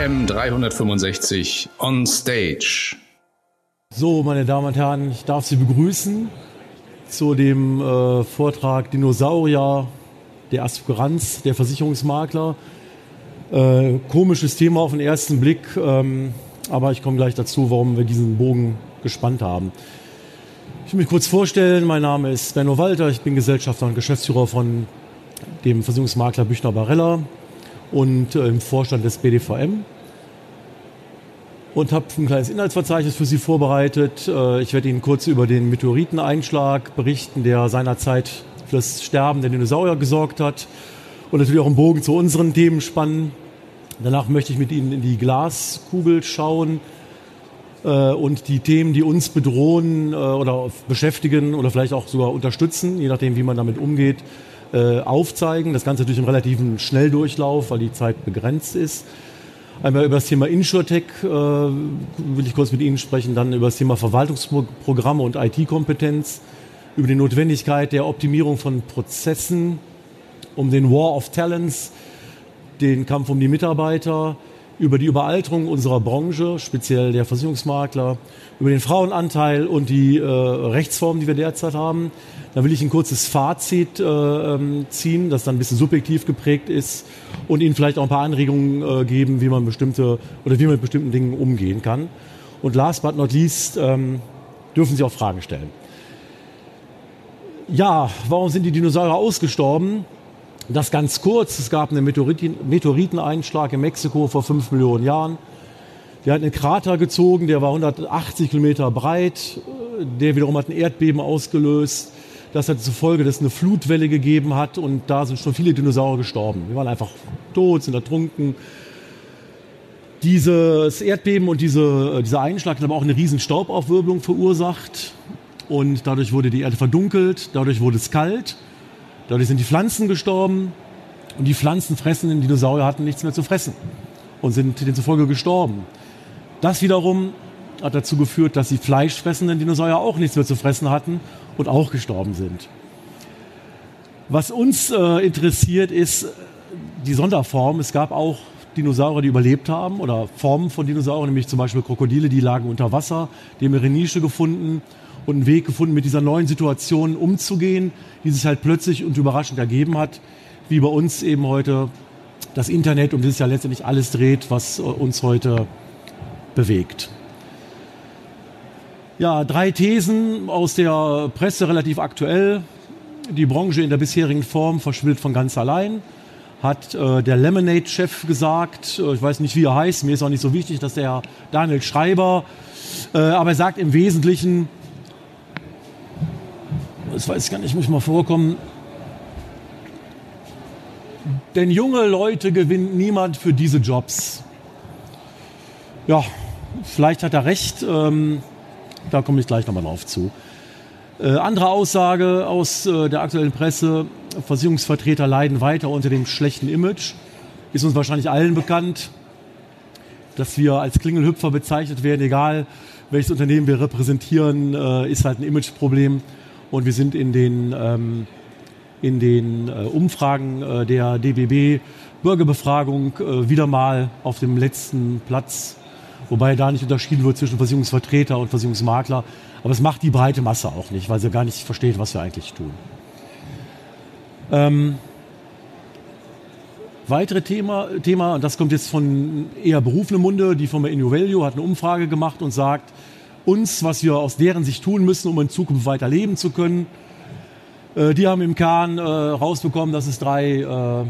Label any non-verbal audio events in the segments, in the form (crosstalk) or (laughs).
AM 365 on stage. So, meine Damen und Herren, ich darf Sie begrüßen zu dem äh, Vortrag Dinosaurier, der Aspiranz, der Versicherungsmakler. Äh, komisches Thema auf den ersten Blick, ähm, aber ich komme gleich dazu, warum wir diesen Bogen gespannt haben. Ich will mich kurz vorstellen, mein Name ist Benno Walter, ich bin Gesellschafter und Geschäftsführer von dem Versicherungsmakler Büchner Barella und äh, im Vorstand des BDVM und habe ein kleines Inhaltsverzeichnis für Sie vorbereitet. Äh, ich werde Ihnen kurz über den Meteoriteneinschlag berichten, der seinerzeit für das Sterben der Dinosaurier gesorgt hat und natürlich auch einen Bogen zu unseren Themen spannen. Danach möchte ich mit Ihnen in die Glaskugel schauen äh, und die Themen, die uns bedrohen oder beschäftigen oder vielleicht auch sogar unterstützen, je nachdem, wie man damit umgeht, äh, aufzeigen. Das Ganze natürlich im relativen Schnelldurchlauf, weil die Zeit begrenzt ist. Einmal über das Thema InsurTech äh, will ich kurz mit Ihnen sprechen, dann über das Thema Verwaltungsprogramme und IT-Kompetenz, über die Notwendigkeit der Optimierung von Prozessen, um den War of Talents, den Kampf um die Mitarbeiter, über die Überalterung unserer Branche, speziell der Versicherungsmakler, über den Frauenanteil und die äh, Rechtsformen, die wir derzeit haben. Dann will ich ein kurzes Fazit äh, ähm, ziehen, das dann ein bisschen subjektiv geprägt ist und Ihnen vielleicht auch ein paar Anregungen äh, geben, wie man bestimmte oder wie man mit bestimmten Dingen umgehen kann. Und last but not least ähm, dürfen Sie auch Fragen stellen. Ja, warum sind die Dinosaurier ausgestorben? Das ganz kurz. Es gab einen Meteoriten, Meteoriteneinschlag in Mexiko vor fünf Millionen Jahren. Der hat einen Krater gezogen, der war 180 Kilometer breit. Der wiederum hat ein Erdbeben ausgelöst. Das hat zur Folge, dass es eine Flutwelle gegeben hat und da sind schon viele Dinosaurier gestorben. Die waren einfach tot, sind ertrunken. Dieses Erdbeben und diese, dieser Einschlag hat aber auch eine riesen Staubaufwirbelung verursacht und dadurch wurde die Erde verdunkelt, dadurch wurde es kalt Dadurch sind die Pflanzen gestorben und die pflanzenfressenden Dinosaurier hatten nichts mehr zu fressen und sind demzufolge gestorben. Das wiederum hat dazu geführt, dass die fleischfressenden Dinosaurier auch nichts mehr zu fressen hatten und auch gestorben sind. Was uns äh, interessiert, ist die Sonderform. Es gab auch Dinosaurier, die überlebt haben oder Formen von Dinosauriern, nämlich zum Beispiel Krokodile, die lagen unter Wasser, die haben ihre Nische gefunden und einen Weg gefunden, mit dieser neuen Situation umzugehen, die sich halt plötzlich und überraschend ergeben hat, wie bei uns eben heute das Internet, um das ja letztendlich alles dreht, was äh, uns heute bewegt. Ja, drei Thesen aus der Presse relativ aktuell. Die Branche in der bisherigen Form verschwindet von ganz allein, hat äh, der Lemonade-Chef gesagt. Äh, ich weiß nicht, wie er heißt, mir ist auch nicht so wichtig, dass der Daniel Schreiber, äh, aber er sagt im Wesentlichen, das weiß ich gar nicht, muss mal vorkommen. Denn junge Leute gewinnt niemand für diese Jobs. Ja, vielleicht hat er recht. Ähm, da komme ich gleich nochmal drauf zu. Äh, andere Aussage aus äh, der aktuellen Presse. Versicherungsvertreter leiden weiter unter dem schlechten Image. Ist uns wahrscheinlich allen bekannt, dass wir als Klingelhüpfer bezeichnet werden, egal welches Unternehmen wir repräsentieren, äh, ist halt ein Imageproblem. Und wir sind in den, ähm, in den äh, Umfragen äh, der DBB Bürgerbefragung äh, wieder mal auf dem letzten Platz, wobei da nicht unterschieden wird zwischen Versicherungsvertreter und Versicherungsmakler. Aber es macht die breite Masse auch nicht, weil sie gar nicht versteht, was wir eigentlich tun. Ähm, weitere Thema, Thema, und das kommt jetzt von eher berufenem Munde, die Firma Innovalue hat eine Umfrage gemacht und sagt, uns, was wir aus deren Sicht tun müssen, um in Zukunft weiter leben zu können. Äh, die haben im Kahn äh, rausbekommen, dass es drei äh,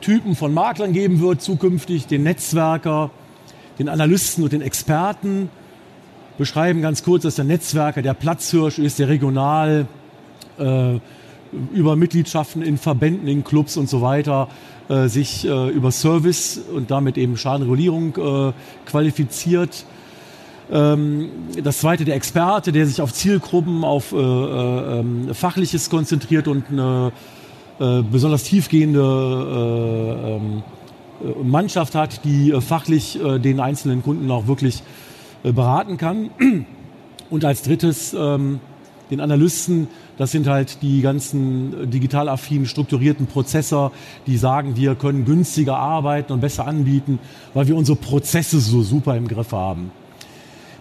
Typen von Maklern geben wird zukünftig, den Netzwerker, den Analysten und den Experten. Beschreiben ganz kurz, dass der Netzwerker der Platzhirsch ist, der regional äh, über Mitgliedschaften in Verbänden, in Clubs und so weiter äh, sich äh, über Service und damit eben Schadenregulierung qualifiziert ähm, das zweite der Experte, der sich auf Zielgruppen, auf äh, äh, Fachliches konzentriert und eine äh, besonders tiefgehende äh, ähm, äh, Mannschaft hat, die fachlich den einzelnen Kunden auch wirklich beraten kann. Und als drittes ähm, den Analysten. Das sind halt die ganzen digital affinen, strukturierten Prozessor, die sagen, wir können günstiger arbeiten und besser anbieten, weil wir unsere Prozesse so super im Griff haben.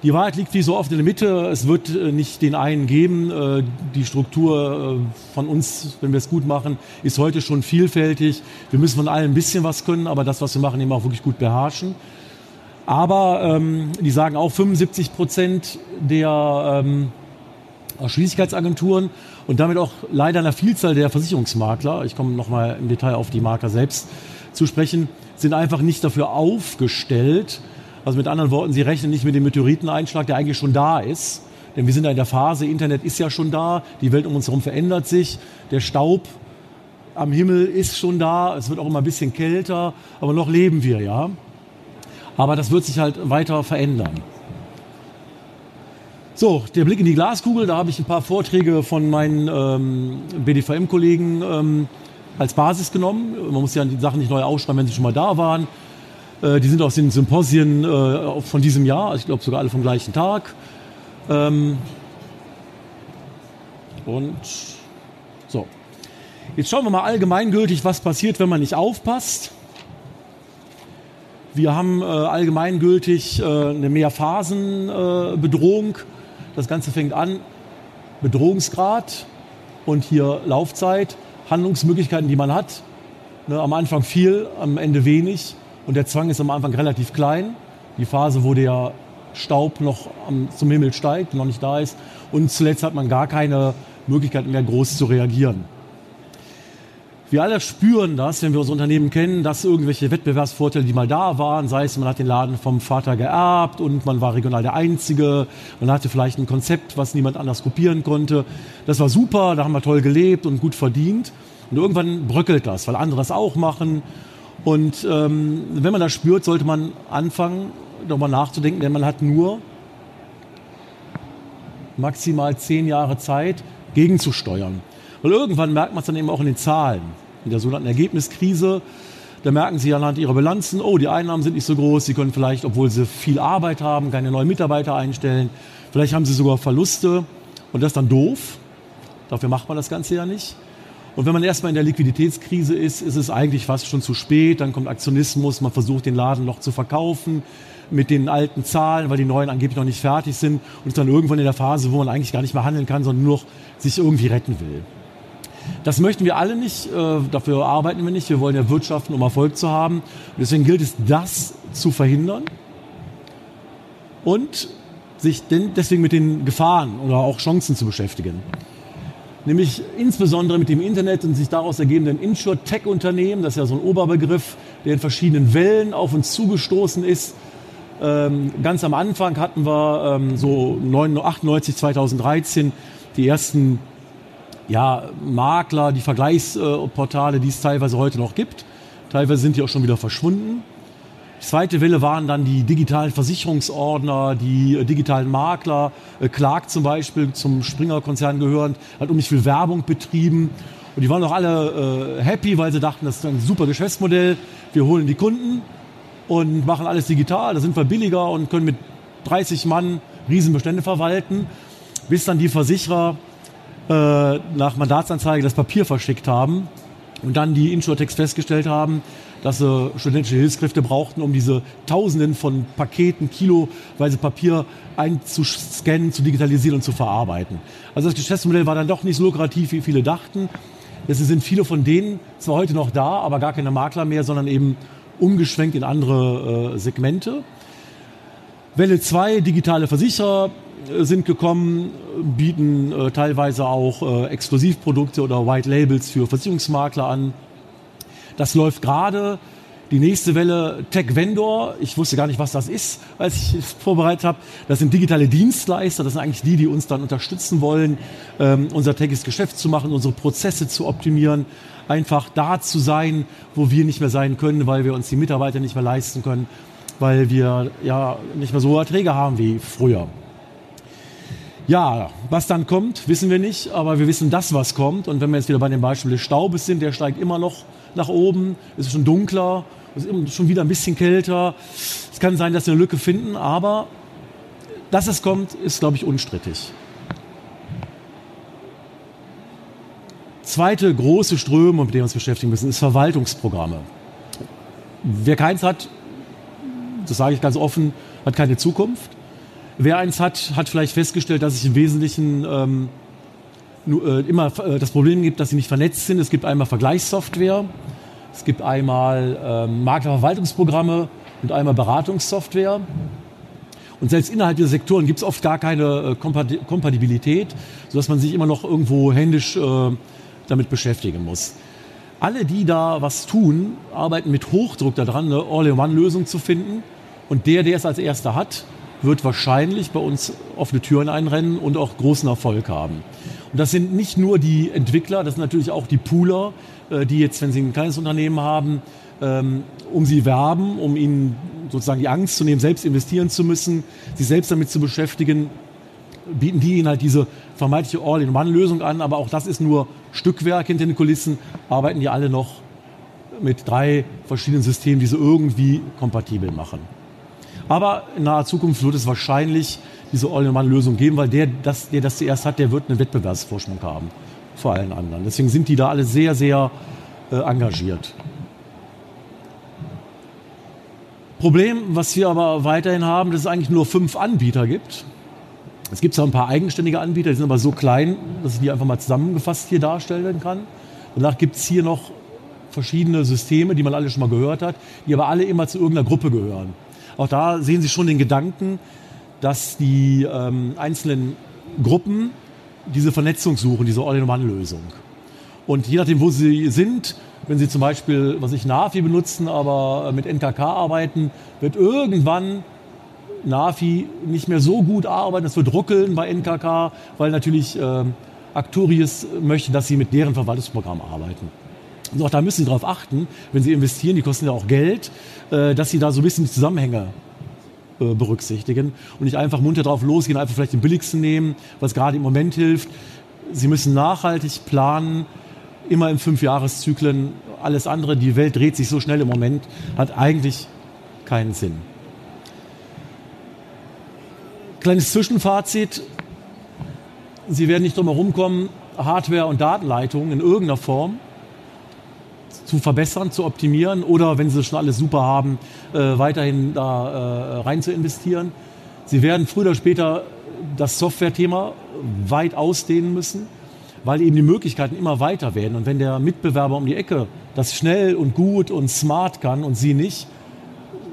Die Wahrheit liegt wie so oft in der Mitte. Es wird äh, nicht den einen geben. Äh, die Struktur äh, von uns, wenn wir es gut machen, ist heute schon vielfältig. Wir müssen von allen ein bisschen was können, aber das, was wir machen, eben auch wirklich gut beherrschen. Aber ähm, die sagen auch 75 Prozent der ähm, Schließlichkeitsagenturen und damit auch leider einer Vielzahl der Versicherungsmakler, ich komme nochmal im Detail auf die Makler selbst zu sprechen, sind einfach nicht dafür aufgestellt, also mit anderen Worten, Sie rechnen nicht mit dem Meteoriteneinschlag, der eigentlich schon da ist. Denn wir sind ja in der Phase, Internet ist ja schon da, die Welt um uns herum verändert sich, der Staub am Himmel ist schon da, es wird auch immer ein bisschen kälter, aber noch leben wir, ja. Aber das wird sich halt weiter verändern. So, der Blick in die Glaskugel, da habe ich ein paar Vorträge von meinen ähm, BDVM-Kollegen ähm, als Basis genommen. Man muss ja die Sachen nicht neu ausschreiben, wenn sie schon mal da waren. Äh, die sind aus den Symposien äh, von diesem Jahr, also ich glaube sogar alle vom gleichen Tag. Ähm, und so. Jetzt schauen wir mal allgemeingültig, was passiert, wenn man nicht aufpasst. Wir haben äh, allgemeingültig eine Mehrphasenbedrohung. Das Ganze fängt an, Bedrohungsgrad und hier Laufzeit, Handlungsmöglichkeiten, die man hat. Ne, am Anfang viel, am Ende wenig. Und der Zwang ist am Anfang relativ klein. Die Phase, wo der Staub noch zum Himmel steigt, noch nicht da ist. Und zuletzt hat man gar keine Möglichkeit mehr, groß zu reagieren. Wir alle spüren das, wenn wir unser Unternehmen kennen, dass irgendwelche Wettbewerbsvorteile, die mal da waren, sei es, man hat den Laden vom Vater geerbt und man war regional der Einzige, man hatte vielleicht ein Konzept, was niemand anders kopieren konnte. Das war super, da haben wir toll gelebt und gut verdient. Und irgendwann bröckelt das, weil andere das auch machen und ähm, wenn man das spürt, sollte man anfangen, darüber nachzudenken, denn man hat nur maximal zehn Jahre Zeit, gegenzusteuern. Weil irgendwann merkt man es dann eben auch in den Zahlen. In der sogenannten Ergebniskrise, da merken Sie anhand Ihrer Bilanzen, oh, die Einnahmen sind nicht so groß, Sie können vielleicht, obwohl Sie viel Arbeit haben, keine neuen Mitarbeiter einstellen. Vielleicht haben Sie sogar Verluste und das ist dann doof. Dafür macht man das Ganze ja nicht. Und wenn man erstmal in der Liquiditätskrise ist, ist es eigentlich fast schon zu spät. Dann kommt Aktionismus, man versucht den Laden noch zu verkaufen mit den alten Zahlen, weil die neuen angeblich noch nicht fertig sind und ist dann irgendwann in der Phase, wo man eigentlich gar nicht mehr handeln kann, sondern nur noch sich irgendwie retten will. Das möchten wir alle nicht, äh, dafür arbeiten wir nicht. Wir wollen ja wirtschaften, um Erfolg zu haben. Und deswegen gilt es, das zu verhindern und sich deswegen mit den Gefahren oder auch Chancen zu beschäftigen nämlich insbesondere mit dem Internet und sich daraus ergebenden Insure-Tech-Unternehmen. Das ist ja so ein Oberbegriff, der in verschiedenen Wellen auf uns zugestoßen ist. Ähm, ganz am Anfang hatten wir ähm, so 98, 2013 die ersten ja, Makler, die Vergleichsportale, die es teilweise heute noch gibt. Teilweise sind die auch schon wieder verschwunden. Die zweite Welle waren dann die digitalen Versicherungsordner, die äh, digitalen Makler. Äh, Clark zum Beispiel, zum Springer-Konzern gehörend, hat um nicht viel Werbung betrieben. Und die waren auch alle äh, happy, weil sie dachten, das ist ein super Geschäftsmodell. Wir holen die Kunden und machen alles digital. Da sind wir billiger und können mit 30 Mann Riesenbestände verwalten. Bis dann die Versicherer äh, nach Mandatsanzeige das Papier verschickt haben und dann die Insurtex festgestellt haben, dass sie studentische Hilfskräfte brauchten, um diese Tausenden von Paketen, kiloweise Papier einzuscannen, zu digitalisieren und zu verarbeiten. Also das Geschäftsmodell war dann doch nicht so lukrativ, wie viele dachten. Deswegen sind viele von denen zwar heute noch da, aber gar keine Makler mehr, sondern eben umgeschwenkt in andere äh, Segmente. Welle 2, digitale Versicherer äh, sind gekommen, bieten äh, teilweise auch äh, Exklusivprodukte oder White Labels für Versicherungsmakler an. Das läuft gerade. Die nächste Welle Tech Vendor, ich wusste gar nicht, was das ist, als ich es vorbereitet habe. Das sind digitale Dienstleister, das sind eigentlich die, die uns dann unterstützen wollen, ähm, unser tägliches Geschäft zu machen, unsere Prozesse zu optimieren, einfach da zu sein, wo wir nicht mehr sein können, weil wir uns die Mitarbeiter nicht mehr leisten können, weil wir ja nicht mehr so Erträge haben wie früher. Ja, was dann kommt, wissen wir nicht, aber wir wissen das, was kommt. Und wenn wir jetzt wieder bei dem Beispiel des Staubes sind, der steigt immer noch nach oben, es ist schon dunkler, es ist schon wieder ein bisschen kälter. Es kann sein, dass wir eine Lücke finden, aber dass es kommt, ist, glaube ich, unstrittig. zweite große Strömung, mit der wir uns beschäftigen müssen, ist Verwaltungsprogramme. Wer keins hat, das sage ich ganz offen, hat keine Zukunft. Wer eins hat, hat vielleicht festgestellt, dass es im Wesentlichen ähm, äh, immer äh, das Problem gibt, dass sie nicht vernetzt sind. Es gibt einmal Vergleichssoftware, es gibt einmal ähm, Maklerverwaltungsprogramme und einmal Beratungssoftware. Und selbst innerhalb dieser Sektoren gibt es oft gar keine äh, Kompatibilität, sodass man sich immer noch irgendwo händisch äh, damit beschäftigen muss. Alle, die da was tun, arbeiten mit Hochdruck daran, eine All-in-One-Lösung zu finden. Und der, der es als erster hat, wird wahrscheinlich bei uns offene Türen einrennen und auch großen Erfolg haben. Und das sind nicht nur die Entwickler, das sind natürlich auch die Pooler, äh, die jetzt, wenn sie ein kleines Unternehmen haben, ähm, um sie werben, um ihnen sozusagen die Angst zu nehmen, selbst investieren zu müssen, sich selbst damit zu beschäftigen, bieten die ihnen halt diese vermeintliche All-in-One-Lösung an. Aber auch das ist nur Stückwerk hinter den Kulissen, arbeiten die alle noch mit drei verschiedenen Systemen, die sie irgendwie kompatibel machen. Aber in naher Zukunft wird es wahrscheinlich diese All-in-One-Lösung geben, weil der das, der das zuerst hat, der wird einen Wettbewerbsvorsprung haben vor allen anderen. Deswegen sind die da alle sehr, sehr äh, engagiert. Problem, was wir aber weiterhin haben, dass es eigentlich nur fünf Anbieter gibt. Es gibt zwar ein paar eigenständige Anbieter, die sind aber so klein, dass ich die einfach mal zusammengefasst hier darstellen kann. Danach gibt es hier noch verschiedene Systeme, die man alle schon mal gehört hat, die aber alle immer zu irgendeiner Gruppe gehören. Auch da sehen Sie schon den Gedanken, dass die ähm, einzelnen Gruppen diese Vernetzung suchen, diese All-in-One-Lösung. Und je nachdem, wo sie sind, wenn sie zum Beispiel, was ich Navi benutzen, aber mit NKK arbeiten, wird irgendwann Navi nicht mehr so gut arbeiten. Es wird ruckeln bei NKK, weil natürlich äh, Acturius möchte, dass sie mit deren Verwaltungsprogramm arbeiten. Und auch da müssen Sie darauf achten, wenn Sie investieren, die kosten ja auch Geld, äh, dass Sie da so ein bisschen die Zusammenhänge äh, berücksichtigen und nicht einfach munter drauf losgehen, einfach vielleicht den billigsten nehmen, was gerade im Moment hilft. Sie müssen nachhaltig planen, immer in Fünfjahreszyklen. Alles andere, die Welt dreht sich so schnell im Moment, hat eigentlich keinen Sinn. Kleines Zwischenfazit. Sie werden nicht drum herum kommen, Hardware und Datenleitungen in irgendeiner Form zu verbessern, zu optimieren oder wenn sie schon alles super haben, äh, weiterhin da äh, rein zu investieren. Sie werden früher oder später das Software-Thema weit ausdehnen müssen, weil eben die Möglichkeiten immer weiter werden. Und wenn der Mitbewerber um die Ecke das schnell und gut und smart kann und Sie nicht,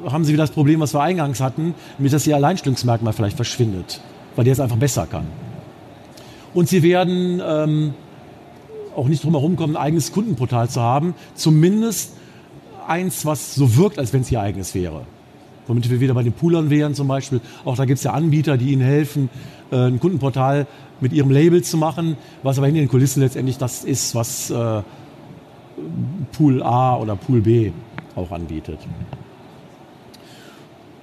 haben Sie wieder das Problem, was wir eingangs hatten, mit dass Ihr Alleinstellungsmerkmal vielleicht verschwindet, weil der es einfach besser kann. Und Sie werden ähm, auch nicht drum herum kommen, ein eigenes Kundenportal zu haben. Zumindest eins, was so wirkt, als wenn es ihr eigenes wäre. Womit wir wieder bei den Poolern wären zum Beispiel. Auch da gibt es ja Anbieter, die ihnen helfen, äh, ein Kundenportal mit ihrem Label zu machen, was aber hinter den Kulissen letztendlich das ist, was äh, Pool A oder Pool B auch anbietet.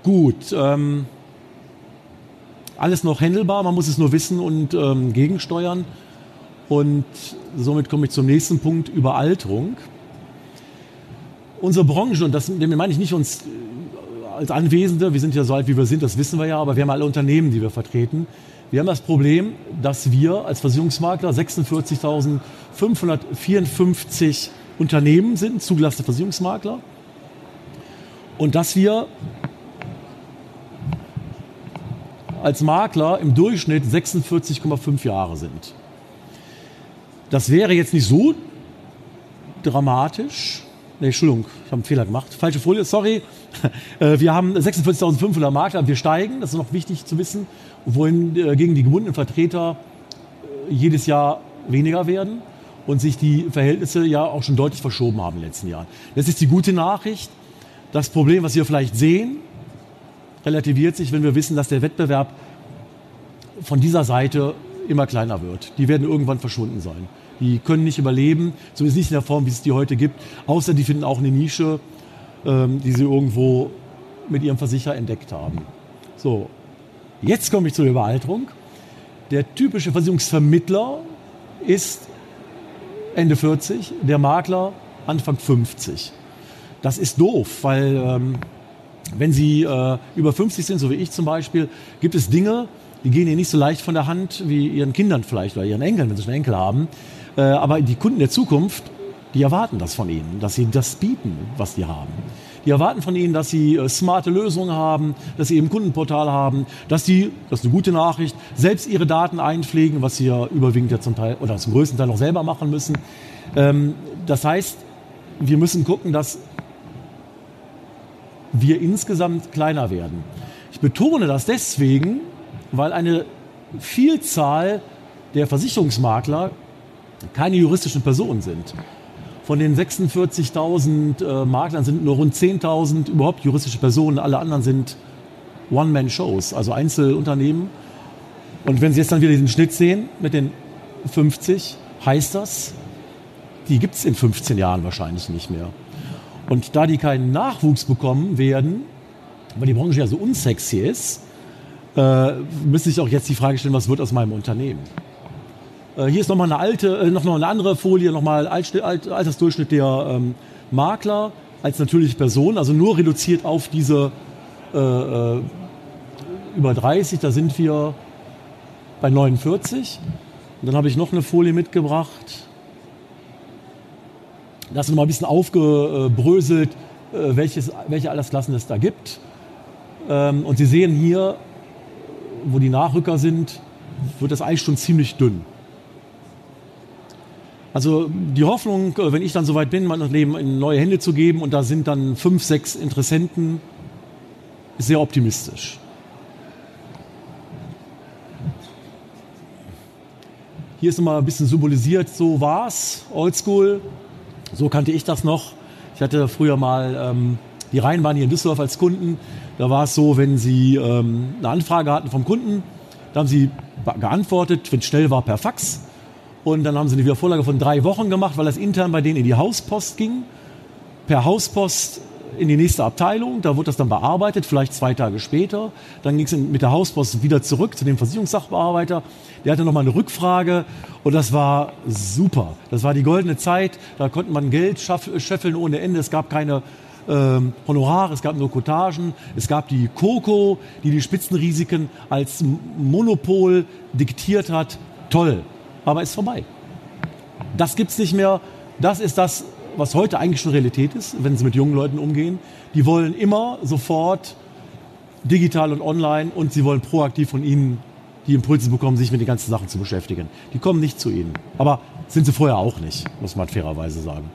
Gut, ähm, alles noch handelbar, man muss es nur wissen und ähm, gegensteuern. Und somit komme ich zum nächsten Punkt, Überalterung. Unsere Branche, und das meine ich nicht uns äh, als Anwesende, wir sind ja so alt, wie wir sind, das wissen wir ja, aber wir haben alle Unternehmen, die wir vertreten. Wir haben das Problem, dass wir als Versicherungsmakler 46.554 Unternehmen sind, zugelassene Versicherungsmakler, und dass wir als Makler im Durchschnitt 46,5 Jahre sind. Das wäre jetzt nicht so dramatisch. Nee, Entschuldigung, ich habe einen Fehler gemacht. Falsche Folie, sorry. (laughs) Äh, wir haben 46.500 Makler, wir steigen, das ist noch wichtig zu wissen, wohin äh, gegen die gebundenen Vertreter äh, jedes Jahr weniger werden und sich die Verhältnisse ja auch schon deutlich verschoben haben in den letzten Jahren. Das ist die gute Nachricht. Das Problem, was wir vielleicht sehen, relativiert sich, wenn wir wissen, dass der Wettbewerb von dieser Seite immer kleiner wird. Die werden irgendwann verschwunden sein. Die können nicht überleben, zumindest nicht in der Form, wie es die heute gibt, außer die finden auch eine Nische, ähm, die sie irgendwo mit ihrem Versicherer entdeckt haben. So, jetzt komme ich zur Überalterung. Der typische Versicherungsvermittler ist Ende 40, der Makler Anfang 50. Das ist doof, weil ähm, wenn Sie äh, über 50 sind, so wie ich zum Beispiel, gibt es Dinge, die gehen ihnen nicht so leicht von der Hand wie ihren Kindern vielleicht oder ihren Enkeln, wenn sie schon Enkel haben, Äh, aber die Kunden der Zukunft, die erwarten das von ihnen, dass sie das bieten, was die haben. Die erwarten von ihnen, dass sie äh, smarte Lösungen haben, dass sie eben Kundenportal haben, dass sie, das ist eine gute Nachricht, selbst ihre Daten einpflegen, was sie ja überwiegend ja zum Teil oder zum größten Teil noch selber machen müssen. Ähm, das heißt, wir müssen gucken, dass wir insgesamt kleiner werden. Ich betone das deswegen, weil eine Vielzahl der Versicherungsmakler keine juristischen Personen sind. Von den 46.000 äh, Maklern sind nur rund 10.000 überhaupt juristische Personen. Alle anderen sind One-Man-Shows, also Einzelunternehmen. Und wenn Sie jetzt dann wieder diesen Schnitt sehen mit den 50, heißt das, die gibt es in 15 Jahren wahrscheinlich nicht mehr. Und da die keinen Nachwuchs bekommen werden, weil die Branche ja so unsexy ist, äh, müsste ich auch jetzt die Frage stellen, was wird aus meinem Unternehmen? Äh, hier ist nochmal eine alte, äh, noch, noch eine andere Folie, nochmal Alt, Alt, Altersdurchschnitt der ähm, Makler als natürliche Person, also nur reduziert auf diese äh, äh über 30, da sind wir bei 49. Und dann habe ich noch eine Folie mitgebracht. Das ist nochmal ein bisschen aufgebröselt, äh, welches, welche Altersklassen es da gibt. Ähm, und Sie sehen hier, wo die Nachrücker sind, wird das Eis schon ziemlich dünn. Also die Hoffnung, äh, wenn ich dann soweit bin, mein Leben in neue Hände zu geben und da sind dann fünf, sechs Interessenten, ist sehr optimistisch. Hier ist nochmal ein bisschen symbolisiert, so war's, oldschool. So kannte ich das noch. Ich hatte früher mal ähm, die Rheinbahn hier in Düsseldorf als Kunden. Da war es so, wenn Sie ähm, eine Anfrage hatten vom Kunden, da haben Sie geantwortet, wenn es schnell war, per Fax. Und dann haben sie eine Wiedervorlage von drei Wochen gemacht, weil das intern bei denen in die Hauspost ging. Per Hauspost in die nächste Abteilung, da wurde das dann bearbeitet, vielleicht zwei Tage später. Dann ging es mit der Hauspost wieder zurück zu dem Versicherungssachbearbeiter. Der hatte nochmal eine Rückfrage und das war super. Das war die goldene Zeit, da konnte man Geld scheffeln ohne Ende. Es gab keine ähm, Honorare, es gab nur Kotagen, es gab die Coco, die die Spitzenrisiken als Monopol diktiert hat. Toll aber ist vorbei. Das gibt es nicht mehr. Das ist das, was heute eigentlich schon Realität ist, wenn Sie mit jungen Leuten umgehen. Die wollen immer sofort digital und online und sie wollen proaktiv von Ihnen die Impulse bekommen, sich mit den ganzen Sachen zu beschäftigen. Die kommen nicht zu Ihnen. Aber sind sie vorher auch nicht, muss man fairerweise sagen.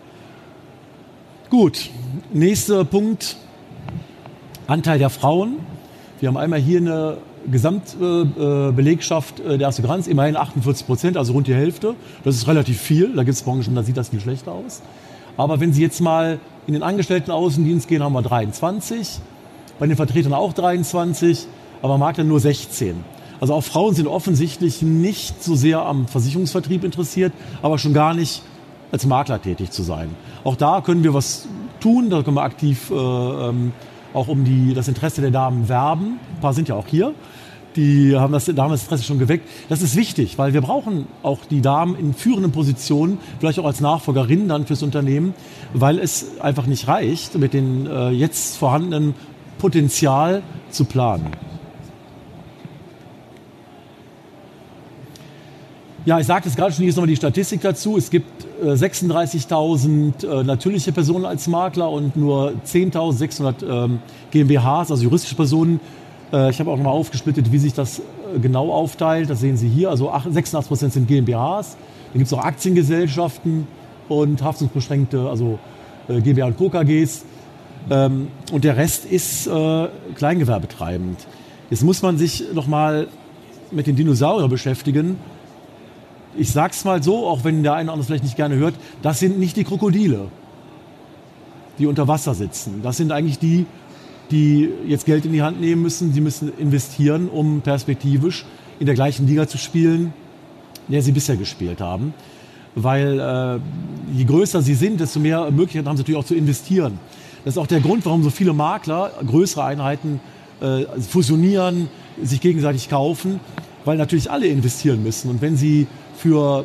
Gut, nächster Punkt. Anteil der Frauen. Wir haben einmal hier eine Gesamtbelegschaft äh, der Asseguranz immerhin 48 Prozent, also rund die Hälfte. Das ist relativ viel. Da gibt es Branchen, da sieht das viel schlechter aus. Aber wenn Sie jetzt mal in den Angestellten-Außendienst gehen, haben wir 23. Bei den Vertretern auch 23, aber Makler nur 16. Also auch Frauen sind offensichtlich nicht so sehr am Versicherungsvertrieb interessiert, aber schon gar nicht als Makler tätig zu sein. Auch da können wir was tun, da können wir aktiv äh, ähm, auch um die, das Interesse der Damen werben. Ein paar sind ja auch hier. Die haben das, da haben das Interesse schon geweckt. Das ist wichtig, weil wir brauchen auch die Damen in führenden Positionen, vielleicht auch als Nachfolgerinnen dann fürs Unternehmen, weil es einfach nicht reicht, mit dem äh, jetzt vorhandenen Potenzial zu planen. Ja, ich sagte es gerade schon, hier ist nochmal die Statistik dazu. Es gibt 36.000 äh, äh, natürliche Personen als Makler und nur 10.600 ähm, GmbHs, also juristische Personen. Äh, ich habe auch nochmal aufgesplittet, wie sich das äh, genau aufteilt. Das sehen Sie hier. Also 86 Prozent sind GmbHs. Dann gibt es auch Aktiengesellschaften und haftungsbeschränkte, also äh, GmbH und Co. KGs. Ähm, und der Rest ist äh, kleingewerbetreibend. Jetzt muss man sich nochmal mit den Dinosauriern beschäftigen ich sag's mal so, auch wenn der eine oder andere vielleicht nicht gerne hört, das sind nicht die Krokodile, die unter Wasser sitzen. Das sind eigentlich die, die jetzt Geld in die Hand nehmen müssen. Sie müssen investieren, um perspektivisch in der gleichen Liga zu spielen, in der sie bisher gespielt haben. Weil äh, je größer sie sind, desto mehr Möglichkeiten haben sie natürlich auch zu investieren. Das ist auch der Grund, warum so viele Makler größere Einheiten äh, fusionieren, sich gegenseitig kaufen, weil natürlich alle investieren müssen. Und wenn sie für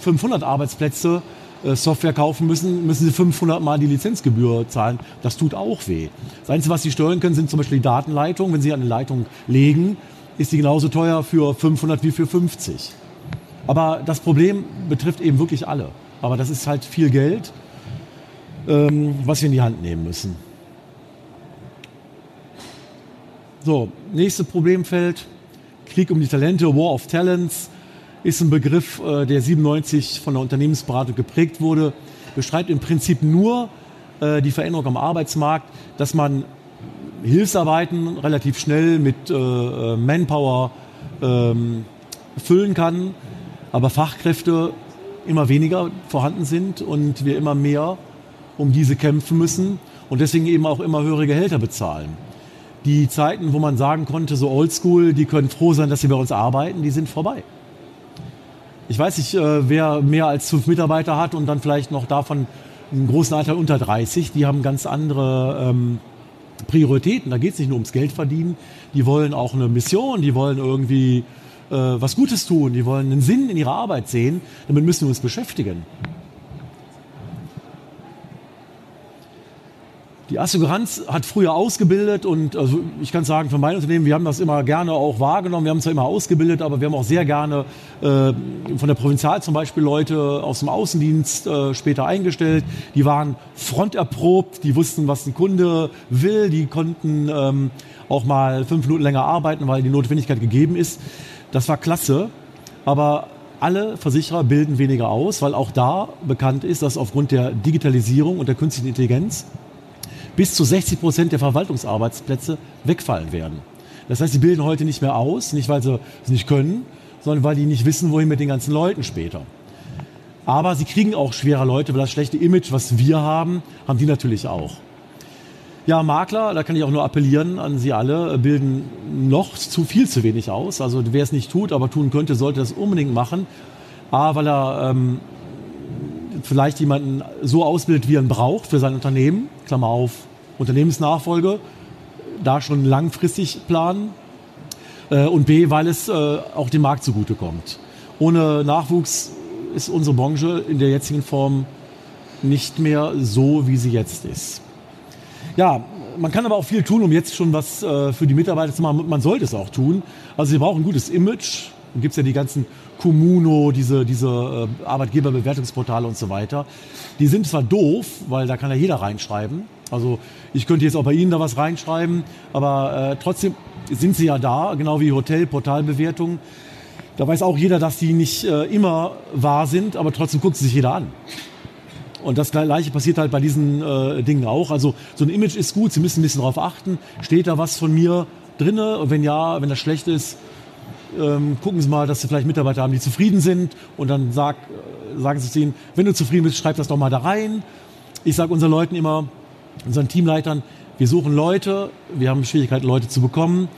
500 Arbeitsplätze äh, Software kaufen müssen, müssen sie 500 Mal die Lizenzgebühr zahlen. Das tut auch weh. Das Einzige, was sie steuern können, sind zum Beispiel die Datenleitungen. Wenn sie eine Leitung legen, ist die genauso teuer für 500 wie für 50. Aber das Problem betrifft eben wirklich alle. Aber das ist halt viel Geld, ähm, was wir in die Hand nehmen müssen. So, nächstes Problemfeld, Krieg um die Talente, War of Talents, ist ein Begriff, äh, der 97 von der Unternehmensberatung geprägt wurde, beschreibt im Prinzip nur äh, die Veränderung am Arbeitsmarkt, dass man Hilfsarbeiten relativ schnell mit äh, Manpower ähm, füllen kann, aber Fachkräfte immer weniger vorhanden sind und wir immer mehr um diese kämpfen müssen und deswegen eben auch immer höhere Gehälter bezahlen. Die Zeiten, wo man sagen konnte, so oldschool, die können froh sein, dass sie bei uns arbeiten, die sind vorbei. Ich weiß nicht, äh, wer mehr als fünf Mitarbeiter hat und dann vielleicht noch davon einen großen Anteil unter 30, die haben ganz andere ähm, Prioritäten. Da geht es nicht nur ums Geld verdienen, die wollen auch eine Mission, die wollen irgendwie äh, was Gutes tun, die wollen einen Sinn in ihrer Arbeit sehen. Damit müssen wir uns beschäftigen. Die Assuranz hat früher ausgebildet und also ich kann sagen, für mein Unternehmen, wir haben das immer gerne auch wahrgenommen. Wir haben zwar immer ausgebildet, aber wir haben auch sehr gerne äh, von der Provinzial zum Beispiel Leute aus dem Außendienst äh, später eingestellt. Die waren fronterprobt, die wussten, was ein Kunde will, die konnten ähm, auch mal fünf Minuten länger arbeiten, weil die Notwendigkeit gegeben ist. Das war klasse, aber alle Versicherer bilden weniger aus, weil auch da bekannt ist, dass aufgrund der Digitalisierung und der künstlichen Intelligenz bis zu 60 Prozent der Verwaltungsarbeitsplätze wegfallen werden. Das heißt, sie bilden heute nicht mehr aus, nicht weil sie es nicht können, sondern weil die nicht wissen, wohin mit den ganzen Leuten später. Aber sie kriegen auch schwerer Leute, weil das schlechte Image, was wir haben, haben die natürlich auch. Ja, Makler, da kann ich auch nur appellieren an Sie alle, bilden noch zu viel zu wenig aus. Also wer es nicht tut, aber tun könnte, sollte das unbedingt machen. A, weil er ähm, vielleicht jemanden so ausbildet, wie er ihn braucht für sein Unternehmen, Klammer auf, Unternehmensnachfolge, da schon langfristig planen. Äh, und B, weil es äh, auch dem Markt zugutekommt. Ohne Nachwuchs ist unsere Branche in der jetzigen Form nicht mehr so, wie sie jetzt ist. Ja, man kann aber auch viel tun, um jetzt schon was äh, für die Mitarbeiter zu machen. Man sollte es auch tun. Also sie brauchen ein gutes Image. Da gibt es ja die ganzen Kommuno, diese, diese äh, Arbeitgeberbewertungsportale und so weiter. Die sind zwar doof, weil da kann ja jeder reinschreiben. Also ich könnte jetzt auch bei Ihnen da was reinschreiben, aber äh, trotzdem sind sie ja da, genau wie Hotel, Portalbewertungen. Da weiß auch jeder, dass die nicht äh, immer wahr sind, aber trotzdem guckt sie sich jeder an. Und das Gleiche passiert halt bei diesen äh, Dingen auch. Also so ein Image ist gut, Sie müssen ein bisschen darauf achten. Steht da was von mir drinne? Und wenn ja, wenn das schlecht ist, ähm, gucken Sie mal, dass Sie vielleicht Mitarbeiter haben, die zufrieden sind und dann sag, äh, sagen Sie zu ihnen, wenn du zufrieden bist, schreib das doch mal da rein. Ich sage unseren Leuten immer, unseren Teamleitern, wir suchen Leute, wir haben Schwierigkeiten, Leute zu bekommen.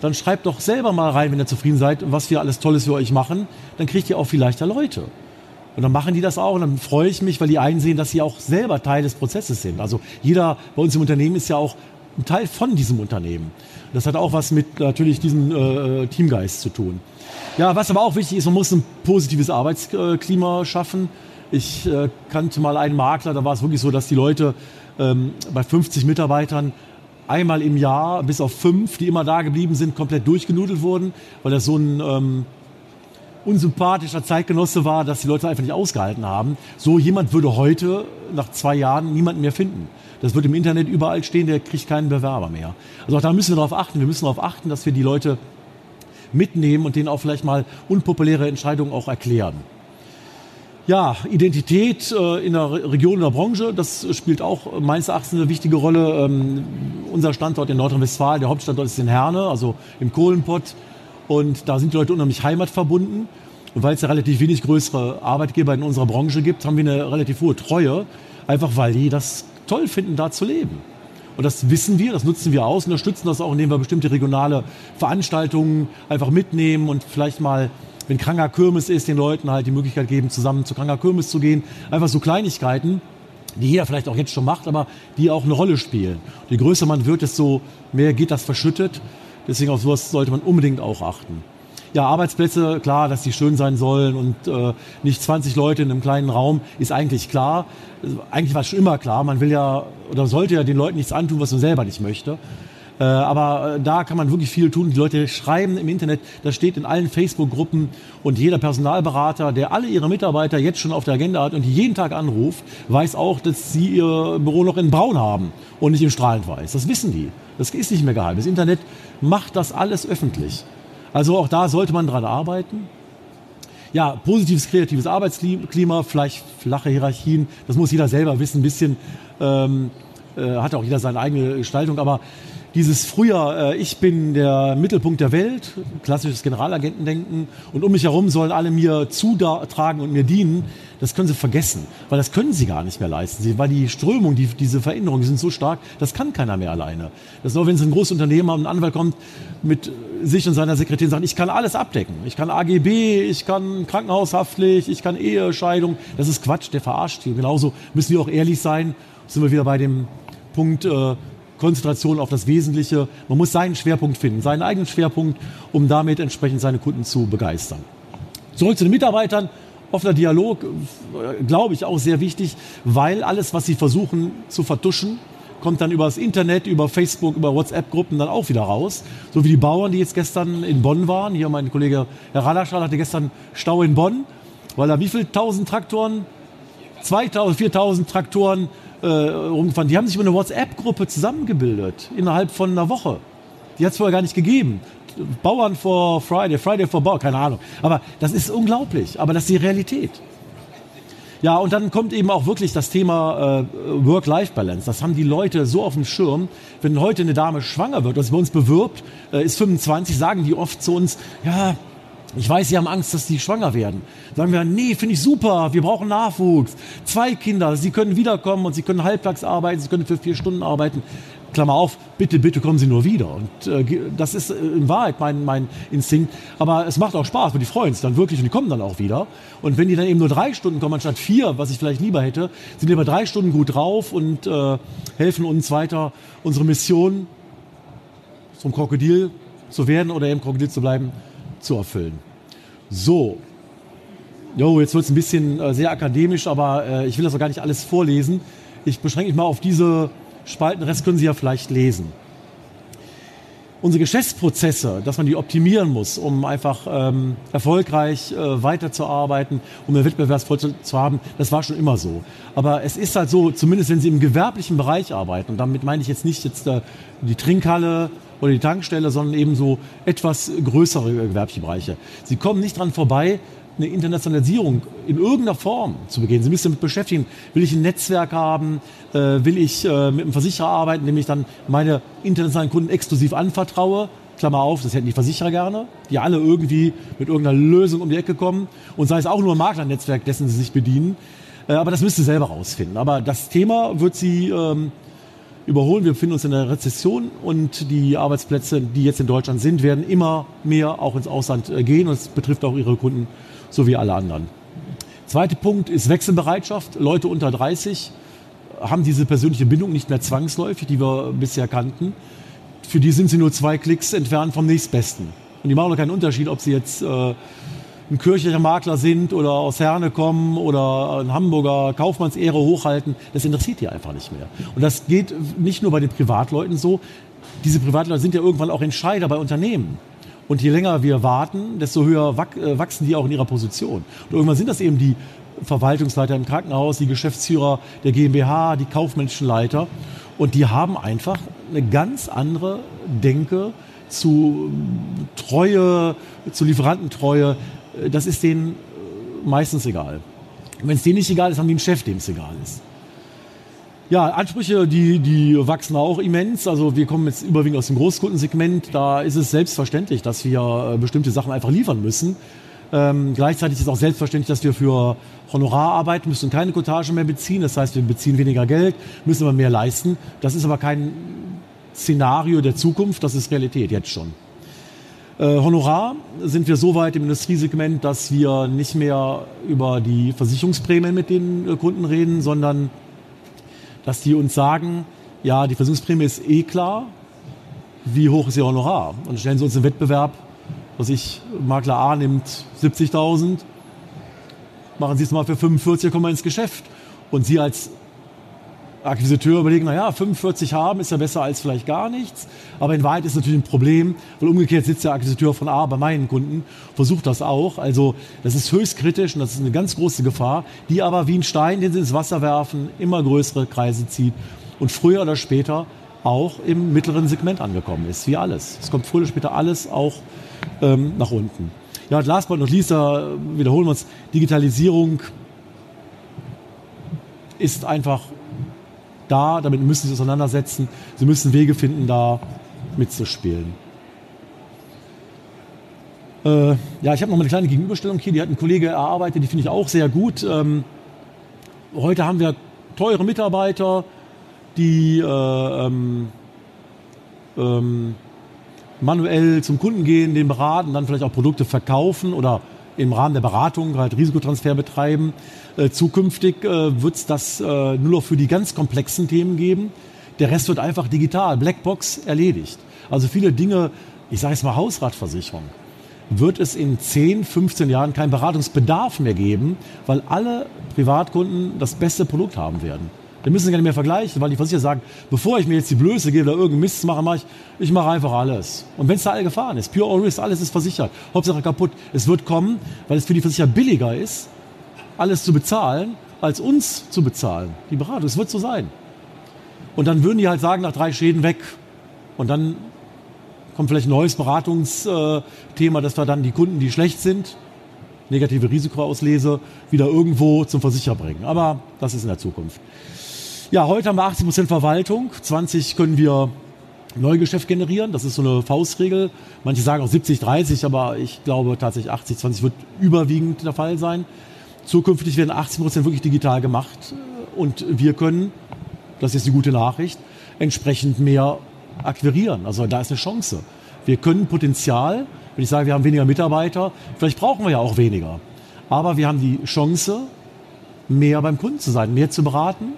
Dann schreibt doch selber mal rein, wenn ihr zufrieden seid, was wir alles Tolles für euch machen. Dann kriegt ihr auch viel leichter Leute. Und dann machen die das auch und dann freue ich mich, weil die einsehen, dass sie auch selber Teil des Prozesses sind. Also jeder bei uns im Unternehmen ist ja auch ein Teil von diesem Unternehmen. Das hat auch was mit natürlich diesem äh, Teamgeist zu tun. Ja, was aber auch wichtig ist, man muss ein positives Arbeitsklima schaffen. Ich äh, kannte mal einen Makler, da war es wirklich so, dass die Leute ähm, bei 50 Mitarbeitern einmal im Jahr bis auf fünf, die immer da geblieben sind, komplett durchgenudelt wurden, weil das so ein ähm, unsympathischer Zeitgenosse war, dass die Leute einfach nicht ausgehalten haben. So jemand würde heute nach zwei Jahren niemanden mehr finden. Das wird im Internet überall stehen, der kriegt keinen Bewerber mehr. Also auch da müssen wir darauf achten. Wir müssen darauf achten, dass wir die Leute mitnehmen und denen auch vielleicht mal unpopuläre Entscheidungen auch erklären. Ja, Identität äh, in der Region, in der Branche, das spielt auch meines Erachtens eine wichtige Rolle. Ähm, unser Standort in Nordrhein-Westfalen, der Hauptstandort ist in Herne, also im Kohlenpott. Und da sind die Leute unheimlich heimatverbunden. Und weil es ja relativ wenig größere Arbeitgeber in unserer Branche gibt, haben wir eine relativ hohe Treue. Einfach weil die das toll finden, da zu leben. Und das wissen wir, das nutzen wir aus, unterstützen das auch, indem wir bestimmte regionale Veranstaltungen einfach mitnehmen und vielleicht mal, wenn kranker Kirmes ist, den Leuten halt die Möglichkeit geben, zusammen zu kranker Kirmes zu gehen. Einfach so Kleinigkeiten, die jeder vielleicht auch jetzt schon macht, aber die auch eine Rolle spielen. Je größer man wird, desto mehr geht das verschüttet. Deswegen auf sowas sollte man unbedingt auch achten ja, Arbeitsplätze, klar, dass die schön sein sollen und äh, nicht 20 Leute in einem kleinen Raum, ist eigentlich klar. Eigentlich war es schon immer klar, man will ja oder sollte ja den Leuten nichts antun, was man selber nicht möchte. Äh, aber äh, da kann man wirklich viel tun. Die Leute schreiben im Internet, das steht in allen Facebook-Gruppen und jeder Personalberater, der alle ihre Mitarbeiter jetzt schon auf der Agenda hat und die jeden Tag anruft, weiß auch, dass sie ihr Büro noch in Braun haben und nicht in strahlend weiß. Das wissen die. Das ist nicht mehr geheim. Das Internet macht das alles öffentlich. Also auch da sollte man dran arbeiten. Ja, positives, kreatives Arbeitsklima, vielleicht flache Hierarchien, das muss jeder selber wissen. Ein bisschen ähm, äh, hat auch jeder seine eigene Gestaltung, aber dieses früher, äh, ich bin der Mittelpunkt der Welt, klassisches Generalagentendenken und um mich herum sollen alle mir zutragen und mir dienen, das können sie vergessen, weil das können sie gar nicht mehr leisten, weil die Strömung, die, diese Veränderungen sind so stark, das kann keiner mehr alleine. Das ist nur, wenn es ein großes Unternehmen und ein Anwalt kommt mit sich und seiner Sekretärin sagt, ich kann alles abdecken. Ich kann AGB, ich kann Krankenhaushaftpflicht, ich kann Ehe, Scheidung. Das ist Quatsch, der verarscht. Genauso müssen wir auch ehrlich sein. Sind wir wieder bei dem Punkt, äh, Konzentration auf das Wesentliche. Man muss seinen Schwerpunkt finden, seinen eigenen Schwerpunkt, um damit entsprechend seine Kunden zu begeistern. Zurück zu den Mitarbeitern. Offener Dialog, äh, glaube ich, auch sehr wichtig, weil alles, was sie versuchen zu vertuschen, kommt dann über das Internet, über Facebook, über WhatsApp-Gruppen dann auch wieder raus. So wie die Bauern, die jetzt gestern in Bonn waren. Hier mein Kollege Herr Radaschal hatte gestern Stau in Bonn, weil da wie viel tausend Traktoren? 2000, 4000 Traktoren äh, rumgefahren. Die haben sich über eine WhatsApp-Gruppe zusammengebildet innerhalb von einer Woche. Die hat es vorher gar nicht gegeben. Bauern for Friday, Friday for Bauern, keine Ahnung. Aber das ist unglaublich. Aber das ist die Realität. Ja, und dann kommt eben auch wirklich das Thema äh, Work-Life-Balance. Das haben die Leute so auf dem Schirm. Wenn heute eine Dame schwanger wird, also bei uns bewirbt, äh, ist 25, sagen die oft zu uns, ja, ich weiß, Sie haben Angst, dass Sie schwanger werden. Sagen wir, nee, finde ich super, wir brauchen Nachwuchs. Zwei Kinder, Sie können wiederkommen und Sie können halbtags arbeiten, Sie können für vier Stunden arbeiten. Klammer auf, bitte, bitte kommen Sie nur wieder. Und äh, das ist äh, in Wahrheit mein, mein Instinkt. Aber es macht auch Spaß, weil die freuen sich dann wirklich und die kommen dann auch wieder. Und wenn die dann eben nur drei Stunden kommen, anstatt vier, was ich vielleicht lieber hätte, sind die aber drei Stunden gut drauf und äh, helfen uns weiter, unsere Mission zum Krokodil zu werden oder eben Krokodil zu bleiben, zu erfüllen. So. Jo, jetzt wird es ein bisschen äh, sehr akademisch, aber äh, ich will das auch gar nicht alles vorlesen. Ich beschränke mich mal auf diese Spalten, Rest können Sie ja vielleicht lesen. Unsere Geschäftsprozesse, dass man die optimieren muss, um einfach ähm, erfolgreich äh, weiterzuarbeiten, um einen Wettbewerbsvorteil zu haben, das war schon immer so. Aber es ist halt so, zumindest wenn Sie im gewerblichen Bereich arbeiten, und damit meine ich jetzt nicht jetzt äh, die Trinkhalle oder die Tankstelle, sondern eben so etwas größere gewerbliche Bereiche. Sie kommen nicht dran vorbei, eine Internationalisierung in irgendeiner Form zu begehen. Sie müssen damit beschäftigen, will ich ein Netzwerk haben, äh, will ich äh, mit einem Versicherer arbeiten, dem ich dann meine internationalen Kunden exklusiv anvertraue. Klammer auf, das hätten die Versicherer gerne, die alle irgendwie mit irgendeiner Lösung um die Ecke kommen und sei es auch nur ein Maklernetzwerk, dessen sie sich bedienen. Äh, aber das müsst ihr selber rausfinden. Aber das Thema wird sie ähm, überholen. Wir befinden uns in einer Rezession und die Arbeitsplätze, die jetzt in Deutschland sind, werden immer mehr auch ins Ausland äh, gehen und es betrifft auch ihre Kunden so wie alle anderen. Zweiter Punkt ist Wechselbereitschaft. Leute unter 30 haben diese persönliche Bindung nicht mehr zwangsläufig, die wir bisher kannten. Für die sind sie nur zwei Klicks entfernt vom nächstbesten. Und die machen auch keinen Unterschied, ob sie jetzt äh, ein kirchlicher Makler sind oder aus Herne kommen oder ein Hamburger Kaufmannsehre hochhalten, das interessiert die einfach nicht mehr. Und das geht nicht nur bei den Privatleuten so. Diese Privatleute sind ja irgendwann auch Entscheider bei Unternehmen. Und je länger wir warten, desto höher äh, wachsen die auch in ihrer Position. Und irgendwann sind das eben die Verwaltungsleiter im Krankenhaus, die Geschäftsführer der GmbH, die kaufmännischen Leiter. Und die haben einfach eine ganz andere Denke zu Treue, zu Lieferantentreue, das ist denen äh, meistens egal. Wenn es denen nicht egal ist, haben die einen Chef, dem es egal ist. Ja, Ansprüche, die, die wachsen auch immens. Also wir kommen jetzt überwiegend aus dem Großkundensegment. Da ist es selbstverständlich, dass wir äh, bestimmte Sachen einfach liefern müssen. Ähm, gleichzeitig ist es auch selbstverständlich, dass wir für Honorar arbeiten müssen, keine Cottage mehr beziehen. Das heißt, wir beziehen weniger Geld, müssen aber mehr leisten. Das ist aber kein Szenario der Zukunft, das ist Realität jetzt schon. Äh, Honorar sind wir so weit im Industriesegment, dass wir nicht mehr über die Versicherungsprämien mit den äh, Kunden reden, sondern dass die uns sagen, ja, die Versicherungsprämie ist eh klar, wie hoch ist ihr Honorar? Und stellen sie uns einen Wettbewerb, was ich, Makler A nimmt 70.000, machen Sie es mal für 45, kommen ins Geschäft. Und Sie als Akquisiteur überlegen, naja, 45 haben ist ja besser als vielleicht gar nichts. Aber in Wahrheit ist natürlich ein Problem, weil umgekehrt sitzt der Akquisiteur von A bei meinen Kunden, versucht das auch. Also das ist höchst kritisch und das ist eine ganz große Gefahr, die aber wie ein Stein, den sie ins Wasser werfen, immer größere Kreise zieht und früher oder später auch im mittleren Segment angekommen ist, wie alles. Es kommt früher oder später alles auch ähm, nach unten. Ja, last but not least, da wiederholen wir uns, Digitalisierung ist einfach da, damit müssen sie sich auseinandersetzen. Sie müssen Wege finden, da mitzuspielen. Äh, ja, ich habe noch mal eine kleine Gegenüberstellung hier, die hat ein Kollege erarbeitet, die finde ich auch sehr gut. Ähm, heute haben wir teure Mitarbeiter, die äh, ähm, ähm, manuell zum Kunden gehen, den beraten, dann vielleicht auch Produkte verkaufen oder im Rahmen der Beratung halt Risikotransfer betreiben. Äh, zukünftig äh, wird es das äh, nur noch für die ganz komplexen Themen geben. Der Rest wird einfach digital, Blackbox erledigt. Also viele Dinge, ich sage jetzt mal Hausratversicherung, wird es in 10, 15 Jahren keinen Beratungsbedarf mehr geben, weil alle Privatkunden das beste Produkt haben werden. Wir müssen gar nicht mehr vergleichen, weil die Versicherer sagen, bevor ich mir jetzt die Blöße gebe oder irgendeinen Mist mache, mache ich, ich mache einfach alles. Und wenn es da alle gefahren ist, Pure All Risk, alles ist versichert, Hauptsache kaputt. Es wird kommen, weil es für die Versicherer billiger ist, alles zu bezahlen, als uns zu bezahlen. Die Beratung, es wird so sein. Und dann würden die halt sagen, nach drei Schäden weg. Und dann kommt vielleicht ein neues Beratungsthema, dass wir dann die Kunden, die schlecht sind, negative Risikoauslese, wieder irgendwo zum Versicherer bringen. Aber das ist in der Zukunft. Ja, heute haben wir 80 Prozent Verwaltung, 20 können wir Neugeschäft generieren. Das ist so eine Faustregel. Manche sagen auch 70, 30, aber ich glaube tatsächlich 80, 20 wird überwiegend der Fall sein. Zukünftig werden 80 Prozent wirklich digital gemacht und wir können, das ist die gute Nachricht, entsprechend mehr akquirieren. Also da ist eine Chance. Wir können Potenzial, wenn ich sage, wir haben weniger Mitarbeiter, vielleicht brauchen wir ja auch weniger. Aber wir haben die Chance, mehr beim Kunden zu sein, mehr zu beraten,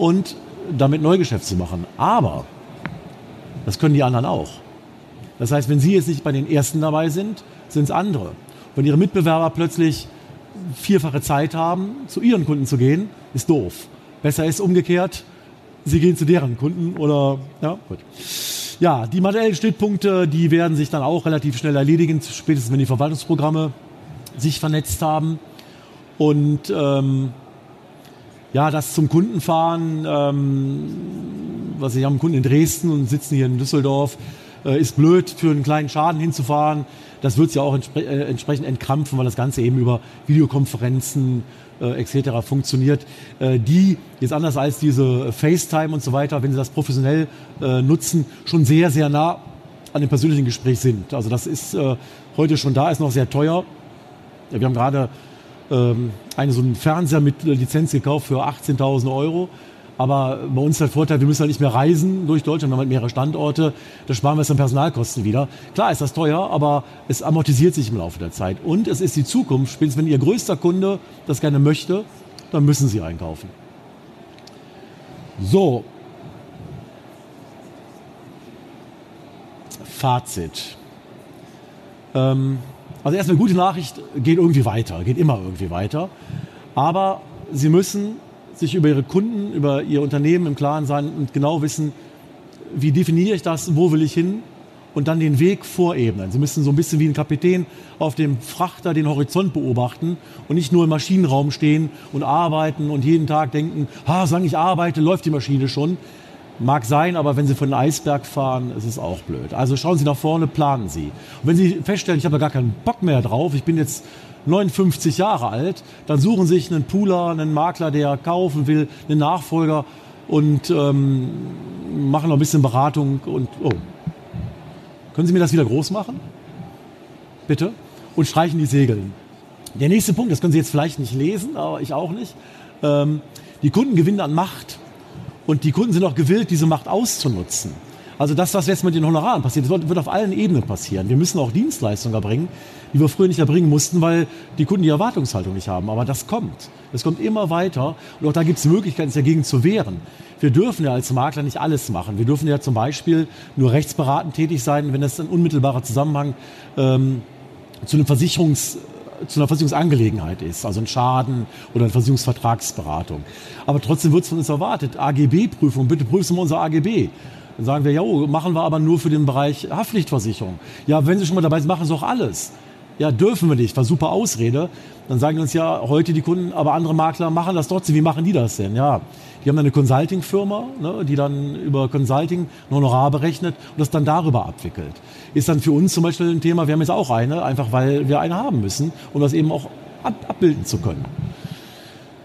und damit Neugeschäft zu machen. Aber das können die anderen auch. Das heißt, wenn Sie jetzt nicht bei den Ersten dabei sind, sind es andere. Wenn Ihre Mitbewerber plötzlich vierfache Zeit haben, zu Ihren Kunden zu gehen, ist doof. Besser ist umgekehrt, Sie gehen zu deren Kunden oder, ja, gut. Ja, die manuellen Schnittpunkte, die werden sich dann auch relativ schnell erledigen, spätestens wenn die Verwaltungsprogramme sich vernetzt haben. Und ähm, ja, das zum Kunden fahren, ähm, was ich haben Kunden in Dresden und sitzen hier in Düsseldorf, äh, ist blöd, für einen kleinen Schaden hinzufahren. Das wird ja auch entspre äh, entsprechend entkrampfen, weil das Ganze eben über Videokonferenzen äh, etc. funktioniert. Äh, die jetzt anders als diese FaceTime und so weiter, wenn sie das professionell äh, nutzen, schon sehr, sehr nah an dem persönlichen Gespräch sind. Also das ist äh, heute schon da, ist noch sehr teuer. Wir haben gerade ähm, einen so einen Fernseher mit Lizenz gekauft für 18.000 Euro. Aber bei uns ist der Vorteil, wir müssen halt nicht mehr reisen durch Deutschland, wir haben halt mehrere Standorte, da sparen wir es an Personalkosten wieder. Klar ist das teuer, aber es amortisiert sich im Laufe der Zeit. Und es ist die Zukunft, spätestens wenn Ihr größter Kunde das gerne möchte, dann müssen Sie einkaufen. So. Fazit. Ähm, also erstmal gute Nachricht, geht irgendwie weiter, geht immer irgendwie weiter. Aber Sie müssen sich über Ihre Kunden, über Ihr Unternehmen im Klaren sein und genau wissen, wie definiere ich das, wo will ich hin und dann den Weg vorebnen. Sie müssen so ein bisschen wie ein Kapitän auf dem Frachter den Horizont beobachten und nicht nur im Maschinenraum stehen und arbeiten und jeden Tag denken, ha, solange ich arbeite, läuft die Maschine schon. Mag sein, aber wenn Sie von einem Eisberg fahren, ist es auch blöd. Also schauen Sie nach vorne, planen Sie. Und wenn Sie feststellen, ich habe gar keinen Bock mehr drauf, ich bin jetzt 59 Jahre alt, dann suchen Sie sich einen Pooler, einen Makler, der kaufen will, einen Nachfolger und ähm, machen noch ein bisschen Beratung und oh. Können Sie mir das wieder groß machen? Bitte? Und streichen die Segeln. Der nächste Punkt, das können Sie jetzt vielleicht nicht lesen, aber ich auch nicht. Ähm, die Kunden gewinnen an Macht. Und die Kunden sind auch gewillt, diese Macht auszunutzen. Also das, was jetzt mit den Honoraren passiert, das wird auf allen Ebenen passieren. Wir müssen auch Dienstleistungen erbringen, die wir früher nicht erbringen mussten, weil die Kunden die Erwartungshaltung nicht haben. Aber das kommt. Es kommt immer weiter. Und auch da gibt es Möglichkeiten, sich dagegen zu wehren. Wir dürfen ja als Makler nicht alles machen. Wir dürfen ja zum Beispiel nur rechtsberatend tätig sein, wenn es ein unmittelbarer Zusammenhang ähm, zu einem Versicherungs zu einer Versicherungsangelegenheit ist, also ein Schaden oder eine Versicherungsvertragsberatung. Aber trotzdem wird es von uns erwartet, AGB-Prüfung, bitte prüfen wir unser AGB. Dann sagen wir, ja, machen wir aber nur für den Bereich Haftpflichtversicherung. Ja, wenn Sie schon mal dabei sind, machen Sie auch alles. Ja, dürfen wir nicht, war super Ausrede. Dann sagen uns ja heute die Kunden, aber andere Makler machen das trotzdem. Wie machen die das denn? Ja, die haben eine Consulting-Firma, ne, die dann über Consulting ein Honorar berechnet und das dann darüber abwickelt. Ist dann für uns zum Beispiel ein Thema, wir haben jetzt auch eine, einfach weil wir eine haben müssen, um das eben auch ab abbilden zu können.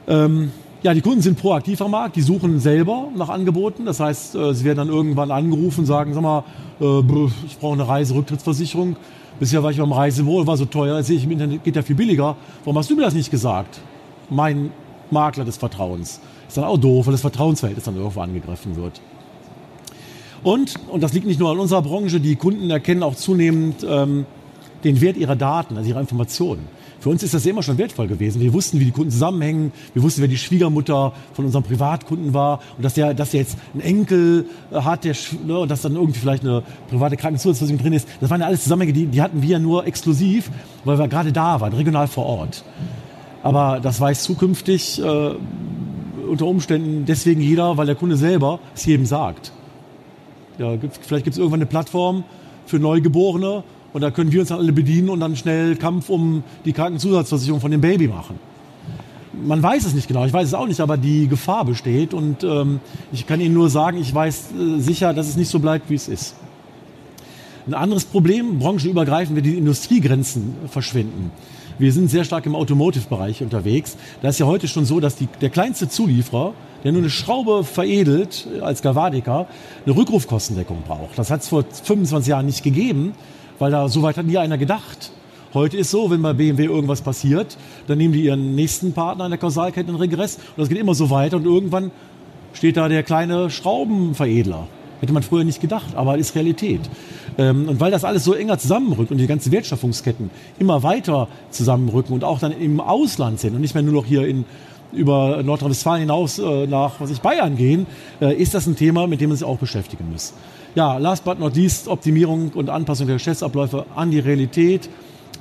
Ähm, ja, die Kunden sind proaktiv am Markt, die suchen selber nach Angeboten. Das heißt, äh, sie werden dann irgendwann angerufen sagen, sag mal, äh, ich brauche eine Reiserücktrittsversicherung. Bisher war ich beim Reisewohl, war so teuer, sehe ich im Internet, geht ja viel billiger. Warum hast du mir das nicht gesagt? Mein Makler des Vertrauens. Ist dann auch doof, weil das Vertrauensverhältnis dann irgendwo angegriffen wird. Und, und das liegt nicht nur an unserer Branche, die Kunden erkennen auch zunehmend ähm, den Wert ihrer Daten, also ihrer Informationen. Für uns ist das immer schon wertvoll gewesen. Wir wussten, wie die Kunden zusammenhängen. Wir wussten, wer die Schwiegermutter von unserem Privatkunden war. Und dass der, dass der jetzt einen Enkel äh, hat, der, ne, und dass dann irgendwie vielleicht eine private Krankenzusatzversicherung drin ist. Das waren ja alles Zusammenhänge, die, die hatten wir ja nur exklusiv, weil wir gerade da waren, regional vor Ort. Aber das weiß zukünftig äh, unter Umständen deswegen jeder, weil der Kunde selber es jedem sagt. Ja, gibt, vielleicht gibt es irgendwann eine Plattform für Neugeborene und da können wir uns dann alle bedienen und dann schnell Kampf um die Krankenzusatzversicherung von dem Baby machen. Man weiß es nicht genau, ich weiß es auch nicht, aber die Gefahr besteht und ähm, ich kann Ihnen nur sagen, ich weiß äh, sicher, dass es nicht so bleibt, wie es ist. Ein anderes Problem, branchenübergreifend, wird die Industriegrenzen verschwinden. Wir sind sehr stark im Automotive-Bereich unterwegs. Da ist ja heute schon so, dass die, der kleinste Zulieferer, der nur eine Schraube veredelt als Galvadiker, eine Rückrufkostendeckung braucht. Das hat es vor 25 Jahren nicht gegeben weil da so weit hat nie einer gedacht. Heute ist so, wenn bei BMW irgendwas passiert, dann nehmen die ihren nächsten Partner in der Kausalkette in Regress und das geht immer so weiter und irgendwann steht da der kleine Schraubenveredler. Hätte man früher nicht gedacht, aber ist Realität. Ähm, und weil das alles so enger zusammenrückt und die ganzen Wertschöpfungsketten immer weiter zusammenrücken und auch dann im Ausland sind und nicht mehr nur noch hier in, über Nordrhein-Westfalen hinaus äh, nach was ich Bayern gehen, äh, ist das ein Thema, mit dem man sich auch beschäftigen muss. Ja, last but not least, Optimierung und Anpassung der Geschäftsabläufe an die Realität,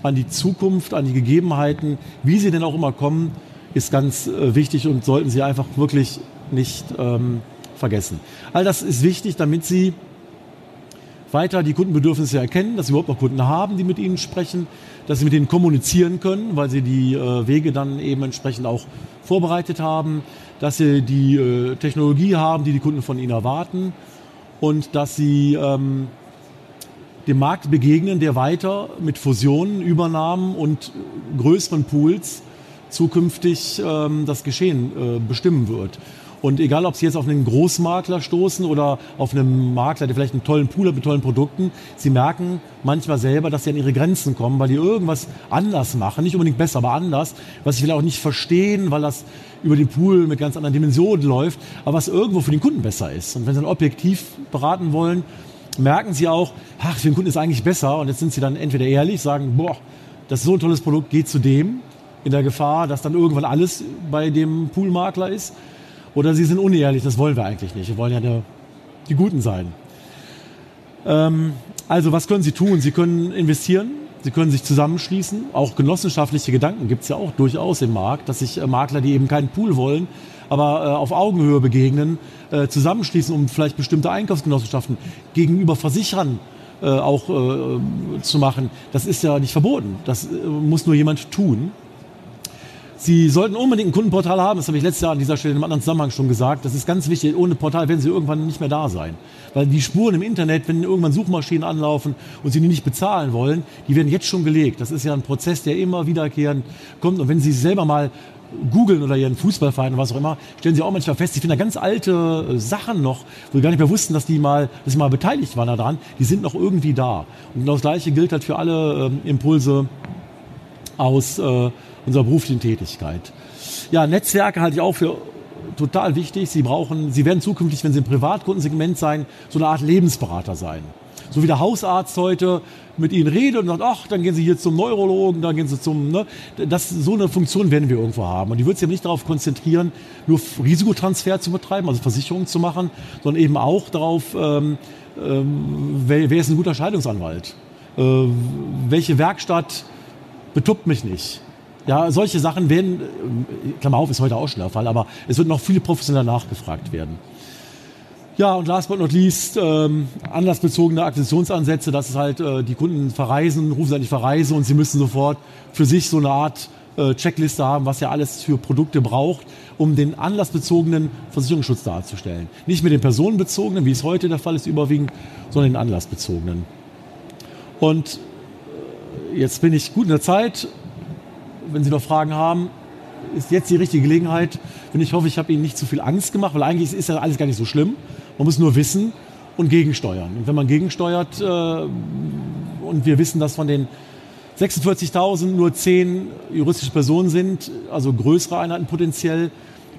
an die Zukunft, an die Gegebenheiten, wie sie denn auch immer kommen, ist ganz äh, wichtig und sollten Sie einfach wirklich nicht ähm, vergessen. All das ist wichtig, damit Sie weiter die Kundenbedürfnisse erkennen, dass Sie überhaupt noch Kunden haben, die mit Ihnen sprechen, dass Sie mit ihnen kommunizieren können, weil Sie die äh, Wege dann eben entsprechend auch vorbereitet haben, dass Sie die äh, Technologie haben, die die Kunden von Ihnen erwarten und dass sie ähm, dem Markt begegnen, der weiter mit Fusionen, Übernahmen und größeren Pools zukünftig ähm, das Geschehen äh, bestimmen wird. Und egal, ob Sie jetzt auf einen Großmakler stoßen oder auf einen Makler, der vielleicht einen tollen Pool hat mit tollen Produkten, Sie merken manchmal selber, dass Sie an Ihre Grenzen kommen, weil die irgendwas anders machen, nicht unbedingt besser, aber anders, was Sie vielleicht auch nicht verstehen, weil das über den Pool mit ganz anderen Dimensionen läuft, aber was irgendwo für den Kunden besser ist. Und wenn Sie dann objektiv beraten wollen, merken Sie auch, ach, für den Kunden ist eigentlich besser. Und jetzt sind Sie dann entweder ehrlich, sagen, boah, das ist so ein tolles Produkt, geht zu dem, in der Gefahr, dass dann irgendwann alles bei dem Poolmakler ist. Oder sie sind unehrlich, das wollen wir eigentlich nicht. Wir wollen ja der, die Guten sein. Ähm, also was können Sie tun? Sie können investieren, Sie können sich zusammenschließen. Auch genossenschaftliche Gedanken gibt es ja auch durchaus im Markt, dass sich äh, Makler, die eben keinen Pool wollen, aber äh, auf Augenhöhe begegnen, äh, zusammenschließen, um vielleicht bestimmte Einkaufsgenossenschaften gegenüber Versicherern äh, auch äh, zu machen. Das ist ja nicht verboten. Das äh, muss nur jemand tun. Sie sollten unbedingt ein Kundenportal haben, das habe ich letztes Jahr an dieser Stelle in einem anderen Zusammenhang schon gesagt. Das ist ganz wichtig. Ohne Portal werden Sie irgendwann nicht mehr da sein. Weil die Spuren im Internet, wenn irgendwann Suchmaschinen anlaufen und Sie die nicht bezahlen wollen, die werden jetzt schon gelegt. Das ist ja ein Prozess, der immer wiederkehrend kommt. Und wenn Sie selber mal googeln oder ihren Fußballverein oder was auch immer, stellen sie auch manchmal fest, sie finden da ganz alte äh, Sachen noch, wo sie gar nicht mehr wussten, dass die mal, dass sie mal beteiligt waren daran, die sind noch irgendwie da. Und genau das Gleiche gilt halt für alle äh, Impulse aus äh, unserer beruflichen Tätigkeit. Ja, Netzwerke halte ich auch für total wichtig. Sie brauchen, Sie werden zukünftig, wenn Sie im Privatkundensegment sein, so eine Art Lebensberater sein. So wie der Hausarzt heute mit Ihnen redet und sagt, ach, dann gehen Sie hier zum Neurologen, dann gehen Sie zum, ne? Das, so eine Funktion werden wir irgendwo haben. Und die wird sich aber nicht darauf konzentrieren, nur Risikotransfer zu betreiben, also Versicherungen zu machen, sondern eben auch darauf, ähm, ähm, wer, wer ist ein guter Scheidungsanwalt? Äh, welche Werkstatt betuppt mich nicht. Ja, solche Sachen werden, äh, Klammer auf, ist heute auch schon der Fall, aber es wird noch viel professioneller nachgefragt werden. Ja, und last but not least, ähm, anlassbezogene Akquisitionsansätze, dass es halt äh, die Kunden verreisen, rufen sie nicht verreise und sie müssen sofort für sich so eine Art äh, Checkliste haben, was er alles für Produkte braucht, um den anlassbezogenen Versicherungsschutz darzustellen. Nicht mit den personenbezogenen, wie es heute der Fall ist, überwiegend, sondern den anlassbezogenen. Und äh, jetzt bin ich gut in der Zeit. Wenn Sie noch Fragen haben, ist jetzt die richtige Gelegenheit. Und ich hoffe, ich habe Ihnen nicht zu viel Angst gemacht, weil eigentlich ist ja alles gar nicht so schlimm. Man muss nur wissen und gegensteuern. Und wenn man gegensteuert äh, und wir wissen, dass von den 46.000 nur 10 juristische Personen sind, also größere Einheiten potenziell,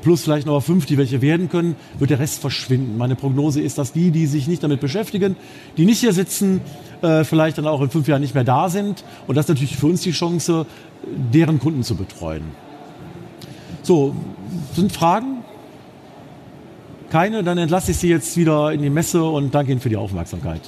plus vielleicht noch fünf, die welche werden können, wird der Rest verschwinden. Meine Prognose ist, dass die, die sich nicht damit beschäftigen, die nicht hier sitzen, äh, vielleicht dann auch in fünf Jahren nicht mehr da sind. Und das ist natürlich für uns die Chance, deren Kunden zu betreuen. So, sind Fragen? Keine? Dann entlasse ich Sie jetzt wieder in die Messe und danke Ihnen für die Aufmerksamkeit.